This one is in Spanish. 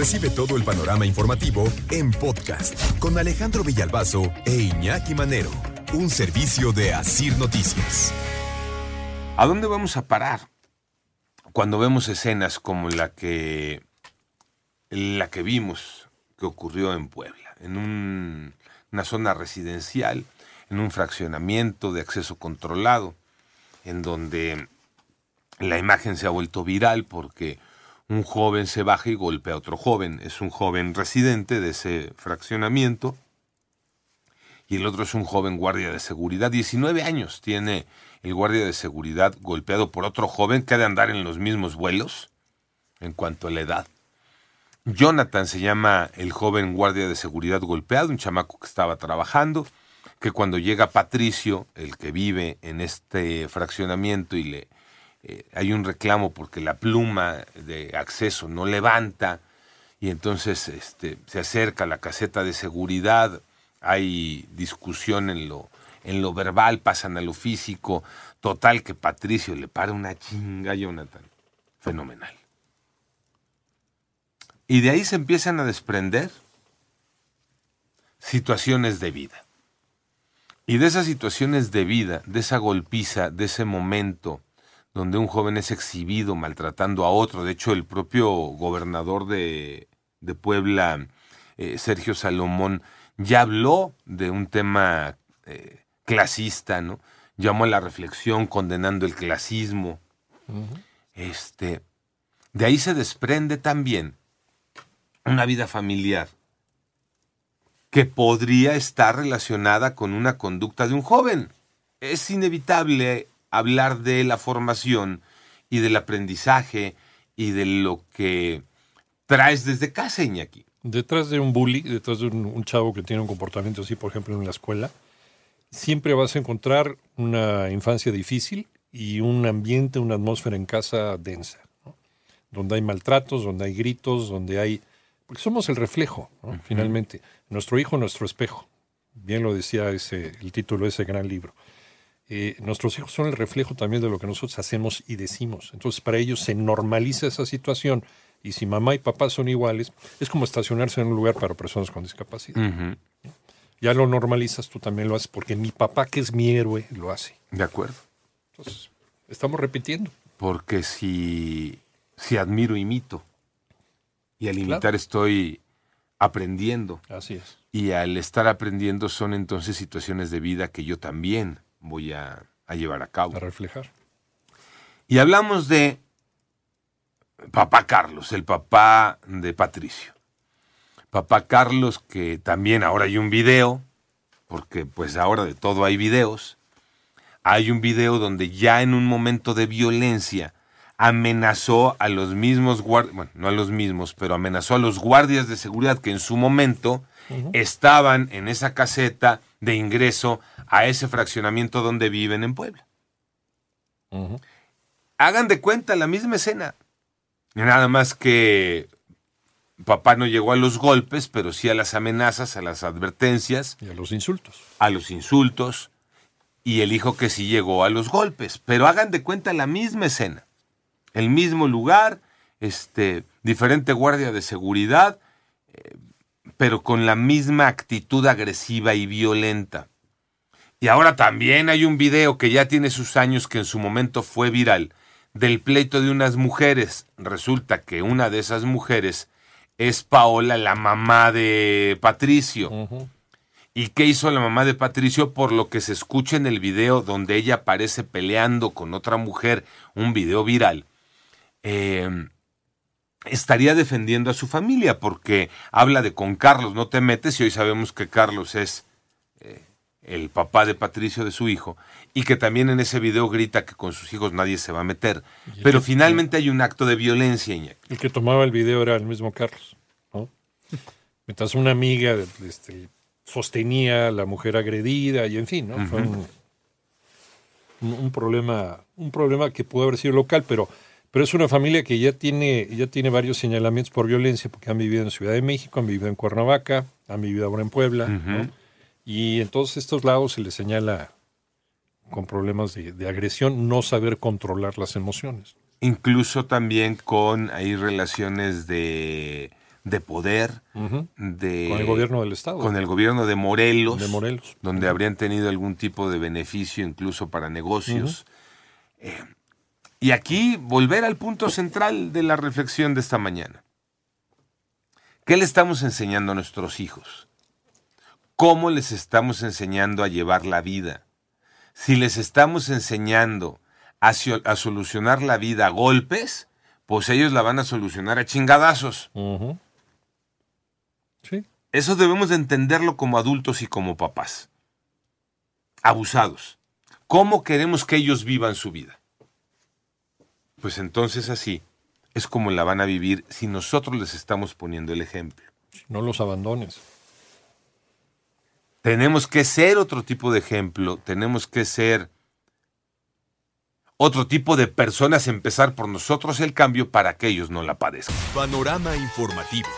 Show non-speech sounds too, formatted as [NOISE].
Recibe todo el panorama informativo en podcast con Alejandro Villalbazo e Iñaki Manero, un servicio de Asir Noticias. ¿A dónde vamos a parar cuando vemos escenas como la que la que vimos que ocurrió en Puebla, en una zona residencial, en un fraccionamiento de acceso controlado, en donde la imagen se ha vuelto viral porque un joven se baja y golpea a otro joven. Es un joven residente de ese fraccionamiento y el otro es un joven guardia de seguridad. 19 años tiene el guardia de seguridad golpeado por otro joven que ha de andar en los mismos vuelos en cuanto a la edad. Jonathan se llama el joven guardia de seguridad golpeado, un chamaco que estaba trabajando, que cuando llega Patricio, el que vive en este fraccionamiento y le eh, hay un reclamo porque la pluma de acceso no levanta y entonces este, se acerca la caseta de seguridad, hay discusión en lo, en lo verbal, pasan a lo físico, total que Patricio le para una chinga a Jonathan. Fenomenal. Y de ahí se empiezan a desprender situaciones de vida. Y de esas situaciones de vida, de esa golpiza, de ese momento, donde un joven es exhibido maltratando a otro. De hecho, el propio gobernador de, Puebla, eh, Sergio Salomón, ya habló de un tema eh, clasista, ¿no? Llamó a la reflexión condenando el clasismo. Este, de ahí se desprende también una vida familiar que podría estar relacionada con una conducta de un joven. Es inevitable hablar de la formación y del aprendizaje y de lo que traes desde casa, Iñaki. Detrás de un bully, detrás de un, chavo que tiene un comportamiento así, por ejemplo, en la escuela, siempre vas a encontrar una infancia difícil y un ambiente, una atmósfera en casa densa, donde hay maltratos, donde hay gritos, donde hay... Porque somos el reflejo, finalmente. Nuestro hijo, nuestro espejo. Bien lo decía ese, el título de ese gran libro. Eh, nuestros hijos son el reflejo también de lo que nosotros hacemos y decimos. Entonces, para ellos se normaliza esa situación. Y si mamá y papá son iguales, es como estacionarse en un lugar para personas con discapacidad. Ya lo normalizas, tú también lo haces, porque mi papá, que es mi héroe, lo hace. De acuerdo. Entonces, estamos repitiendo. Porque si, si admiro, imito. Y al imitar estoy aprendiendo. Así es. Y al estar aprendiendo son entonces situaciones de vida que yo también voy a, llevar a cabo. A reflejar. Y hablamos de papá Carlos, el papá de Patricio. Papá Carlos, que también ahora hay un video, porque pues ahora de todo hay videos. Hay un video donde ya en un momento de violencia amenazó a los mismos guardias, bueno, no a los mismos, pero amenazó a los guardias de seguridad que en su momento estaban en esa caseta de ingreso a ese fraccionamiento donde viven en Puebla. Hagan de cuenta la misma escena. Nada más que papá no llegó a los golpes, pero sí a las amenazas, a las advertencias. Y a los insultos. A los insultos. Y el hijo que sí llegó a los golpes. Pero hagan de cuenta la misma escena. El mismo lugar, este, diferente guardia de seguridad, eh, pero con la misma actitud agresiva y violenta. Y ahora también hay un video que ya tiene sus años que en su momento fue viral del pleito de unas mujeres. Resulta que una de esas mujeres es Paola, la mamá de Patricio. ¿Y qué hizo la mamá de Patricio? Por lo que se escucha en el video donde ella aparece peleando con otra mujer, un video viral. Em, estaría defendiendo a su familia porque habla de con Carlos, no te metes y hoy sabemos que Carlos es el papá de Patricio, de su hijo, y que también en ese video grita que con sus hijos nadie se va a meter. Pero finalmente hay un acto de violencia, Iñaki. El que tomaba el video era el mismo Carlos, ¿no? [LAUGHS] Mientras una amiga este, sostenía a la mujer agredida y en fin, ¿no? Fue un, problema, un problema que pudo haber sido local, pero, pero es una familia que ya tiene, ya tiene varios señalamientos por violencia, porque han vivido en Ciudad de México, han vivido en Cuernavaca, han vivido ahora en Puebla, ¿no? Y en todos estos lados se le señala con problemas de, agresión no saber controlar las emociones. Incluso también con ahí relaciones de de poder, de... Con el gobierno del Estado. con el gobierno de Morelos, de Morelos. donde habrían tenido algún tipo de beneficio incluso para negocios. Eh, y aquí volver al punto central de la reflexión de esta mañana. ¿Qué le estamos enseñando a nuestros hijos? ¿Cómo les estamos enseñando a llevar la vida? Si les estamos enseñando a, solucionar la vida a golpes, pues ellos la van a solucionar a chingadazos. Sí. Eso debemos de entenderlo como adultos y como papás. Abusados. ¿Cómo queremos que ellos vivan su vida? Pues entonces así es como la van a vivir si nosotros les estamos poniendo el ejemplo. No los abandones. Tenemos que ser otro tipo de ejemplo, tenemos que ser otro tipo de personas, empezar por nosotros el cambio para que ellos no la padezcan. Panorama informativo.